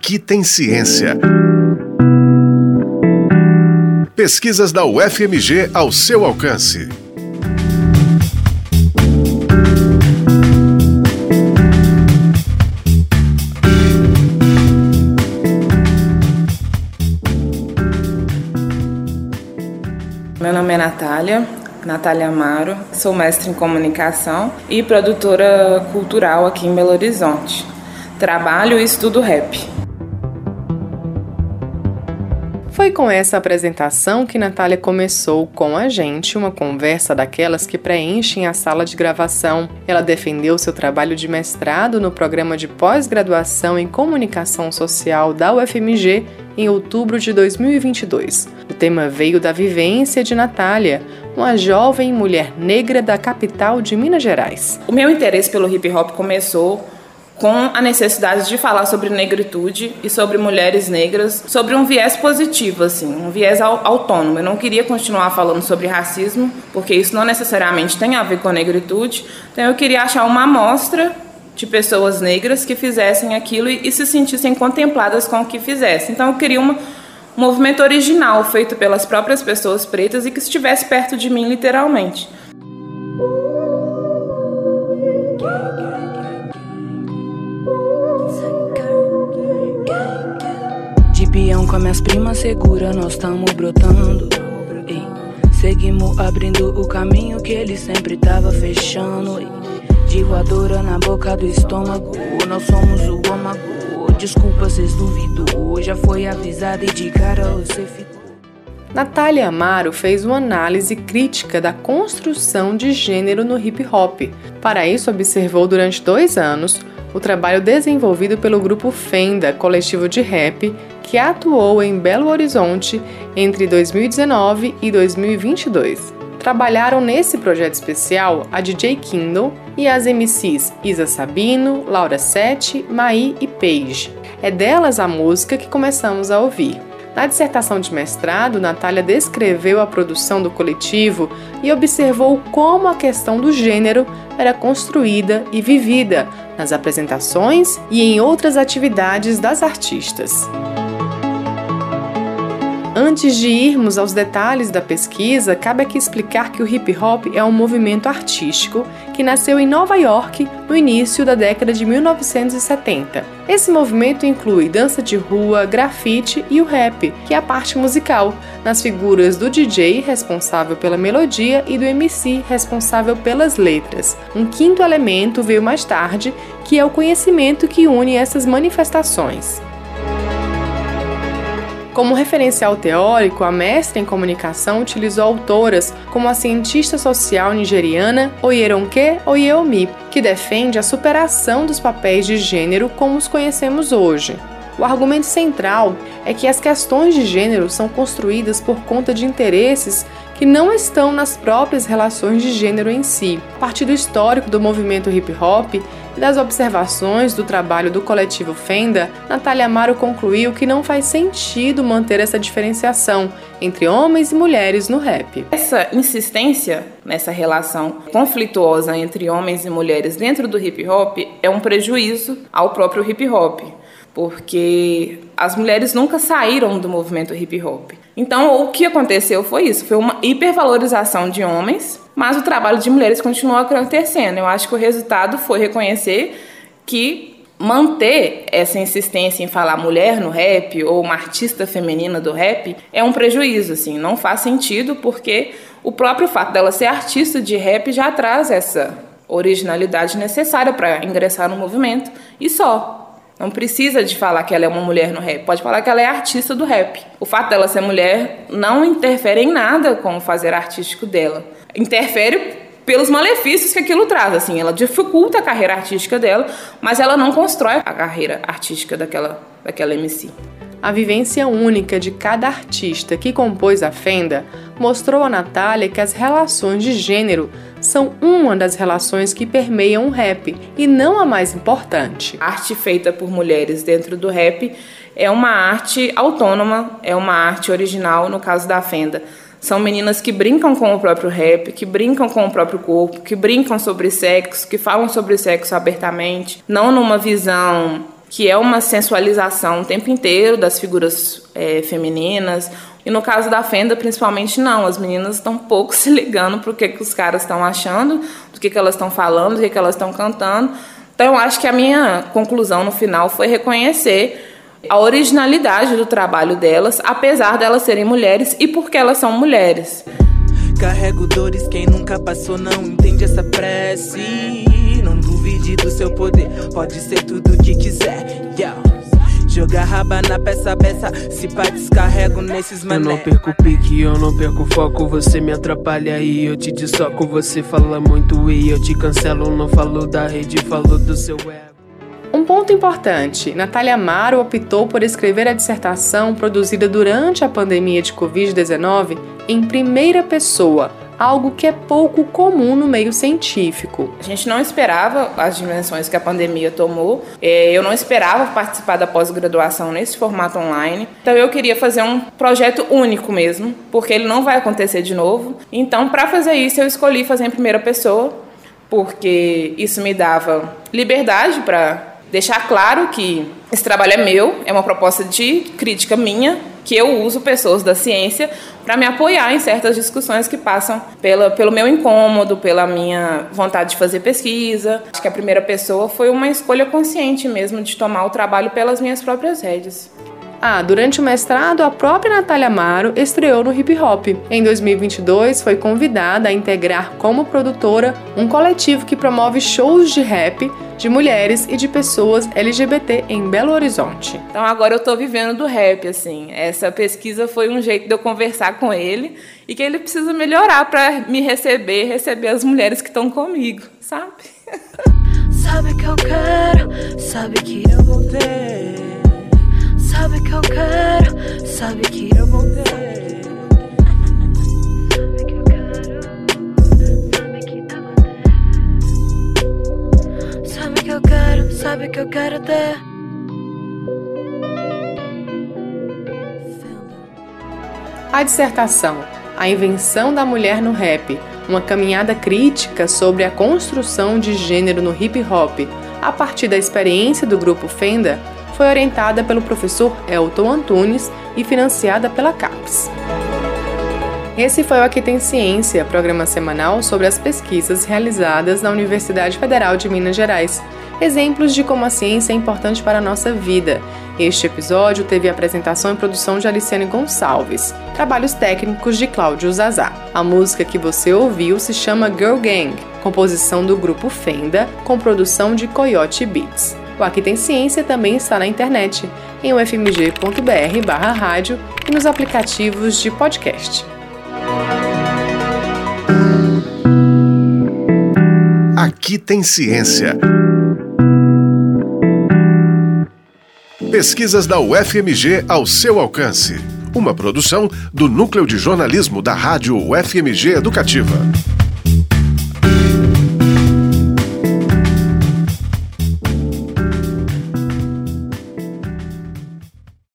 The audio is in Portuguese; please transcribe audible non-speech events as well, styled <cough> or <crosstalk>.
aqui tem ciência. Pesquisas da UFMG ao seu alcance. Meu nome é Natália, Natália Amaro, sou mestre em comunicação e produtora cultural aqui em Belo Horizonte. Trabalho e estudo rap. Foi com essa apresentação que Natália começou com a gente uma conversa daquelas que preenchem a sala de gravação. Ela defendeu seu trabalho de mestrado no programa de pós-graduação em comunicação social da UFMG em outubro de 2022. O tema veio da vivência de Natália, uma jovem mulher negra da capital de Minas Gerais. O meu interesse pelo hip hop começou com a necessidade de falar sobre negritude e sobre mulheres negras, sobre um viés positivo, assim, um viés autônomo. Eu não queria continuar falando sobre racismo, porque isso não necessariamente tem a ver com a negritude. Então eu queria achar uma amostra de pessoas negras que fizessem aquilo e, e se sentissem contempladas com o que fizessem. Então eu queria uma, um movimento original feito pelas próprias pessoas pretas e que estivesse perto de mim literalmente. Com minhas primas segura, nós tamo brotando. Ei, seguimos abrindo o caminho que ele sempre tava fechando. Ei, de voadora na boca do estômago, nós somos o ômago. Desculpa, cês duvidou, já foi avisado e de cara você ficou. Natália Amaro fez uma análise crítica da construção de gênero no hip hop. Para isso, observou durante dois anos o trabalho desenvolvido pelo grupo Fenda, coletivo de rap, que atuou em Belo Horizonte entre 2019 e 2022. Trabalharam nesse projeto especial a DJ Kindle e as MCs Isa Sabino, Laura Sete, Maí e Paige. É delas a música que começamos a ouvir. Na dissertação de mestrado, Natália descreveu a produção do coletivo e observou como a questão do gênero era construída e vivida nas apresentações e em outras atividades das artistas. Antes de irmos aos detalhes da pesquisa, cabe aqui explicar que o hip hop é um movimento artístico que nasceu em Nova York no início da década de 1970. Esse movimento inclui dança de rua, grafite e o rap, que é a parte musical, nas figuras do DJ responsável pela melodia e do MC responsável pelas letras. Um quinto elemento veio mais tarde, que é o conhecimento que une essas manifestações. Como referencial teórico, a mestra em comunicação utilizou autoras como a cientista social nigeriana Oyeronke Oyeomi, que defende a superação dos papéis de gênero como os conhecemos hoje. O argumento central é que as questões de gênero são construídas por conta de interesses que não estão nas próprias relações de gênero em si. A partir do histórico do movimento hip hop e das observações do trabalho do coletivo Fenda, Natália Amaro concluiu que não faz sentido manter essa diferenciação entre homens e mulheres no rap. Essa insistência nessa relação conflituosa entre homens e mulheres dentro do hip hop é um prejuízo ao próprio hip hop porque as mulheres nunca saíram do movimento hip hop. Então, o que aconteceu foi isso, foi uma hipervalorização de homens, mas o trabalho de mulheres continuou acontecendo. Eu acho que o resultado foi reconhecer que manter essa insistência em falar mulher no rap ou uma artista feminina do rap é um prejuízo, assim, não faz sentido porque o próprio fato dela ser artista de rap já traz essa originalidade necessária para ingressar no movimento e só. Não precisa de falar que ela é uma mulher no rap, pode falar que ela é artista do rap. O fato dela ser mulher não interfere em nada com o fazer artístico dela. Interfere pelos malefícios que aquilo traz, assim, ela dificulta a carreira artística dela, mas ela não constrói a carreira artística daquela, daquela MC. A vivência única de cada artista que compôs a Fenda mostrou a Natália que as relações de gênero são uma das relações que permeiam o rap e não a mais importante. A arte feita por mulheres dentro do rap é uma arte autônoma, é uma arte original, no caso da Fenda. São meninas que brincam com o próprio rap, que brincam com o próprio corpo, que brincam sobre sexo, que falam sobre sexo abertamente, não numa visão que é uma sensualização o tempo inteiro das figuras é, femininas. E no caso da Fenda, principalmente, não. As meninas estão pouco <laughs> se ligando para o que, que os caras estão achando, do que, que elas estão falando, do que, que elas estão cantando. Então, eu acho que a minha conclusão no final foi reconhecer a originalidade do trabalho delas, apesar delas serem mulheres e porque elas são mulheres. Carrego dores, quem nunca passou não entende essa prece. Duvide do seu poder, pode ser tudo que quiser. Yeah. Jogar raba na peça peça, se pá descarrego nesses mané. Eu não perco pique, eu não perco foco, você me atrapalha e eu te dissoco. Você fala muito e eu te cancelo, não falo da rede, falo do seu ego. Um ponto importante: Natália Amaro optou por escrever a dissertação produzida durante a pandemia de Covid-19 em primeira pessoa, algo que é pouco comum no meio científico. A gente não esperava as dimensões que a pandemia tomou, é, eu não esperava participar da pós-graduação nesse formato online, então eu queria fazer um projeto único mesmo, porque ele não vai acontecer de novo. Então, para fazer isso, eu escolhi fazer em primeira pessoa, porque isso me dava liberdade para deixar claro que esse trabalho é meu, é uma proposta de crítica minha, que eu uso pessoas da ciência para me apoiar em certas discussões que passam pela, pelo meu incômodo, pela minha vontade de fazer pesquisa. Acho que a primeira pessoa foi uma escolha consciente mesmo de tomar o trabalho pelas minhas próprias redes. Ah, durante o mestrado, a própria Natália Amaro estreou no hip hop. Em 2022, foi convidada a integrar como produtora um coletivo que promove shows de rap de mulheres e de pessoas LGBT em Belo Horizonte. Então agora eu estou vivendo do rap, assim. Essa pesquisa foi um jeito de eu conversar com ele e que ele precisa melhorar para me receber, receber as mulheres que estão comigo, sabe? <laughs> Sabe que eu quero, sabe que eu vou ter. Sabe que eu quero, sabe que eu vou ter. Sabe que eu quero, ter. A dissertação A Invenção da Mulher no Rap, uma caminhada crítica sobre a construção de gênero no hip hop, a partir da experiência do grupo Fenda, foi orientada pelo professor Elton Antunes e financiada pela CAPES. Esse foi o Aqui Tem Ciência, programa semanal sobre as pesquisas realizadas na Universidade Federal de Minas Gerais. Exemplos de como a ciência é importante para a nossa vida. Este episódio teve apresentação e produção de Aliciane Gonçalves, trabalhos técnicos de Cláudio Zazá. A música que você ouviu se chama Girl Gang, composição do grupo Fenda, com produção de Coyote Beats. O Aqui Tem Ciência também está na internet, em ufmg.br barra rádio e nos aplicativos de podcast. Aqui tem ciência. Pesquisas da UFMG ao seu alcance. Uma produção do Núcleo de Jornalismo da Rádio UFMG Educativa.